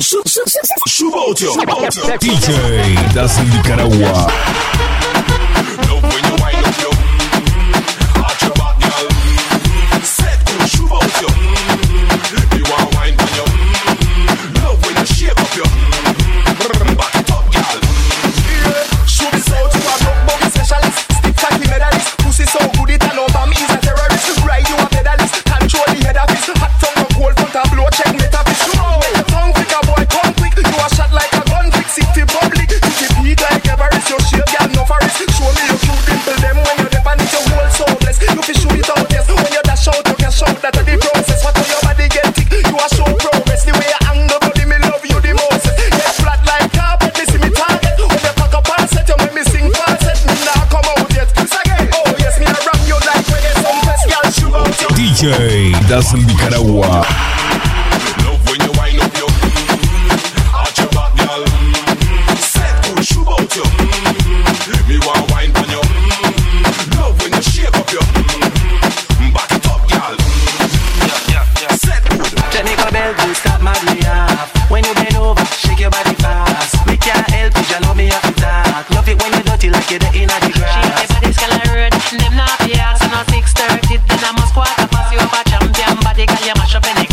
Subocho. Subocho. DJ Das Nicaragua. DJ Dazel Nicaragua. Love when you wind up your about you. Me want on you. Love when you shake up your back it up, girl. Mm, yeah, yeah, my. When you bend over, shake your body fast. Me can't help it, me have to talk. Love it when you dirty like you're the inner the grass. Them not. mash up any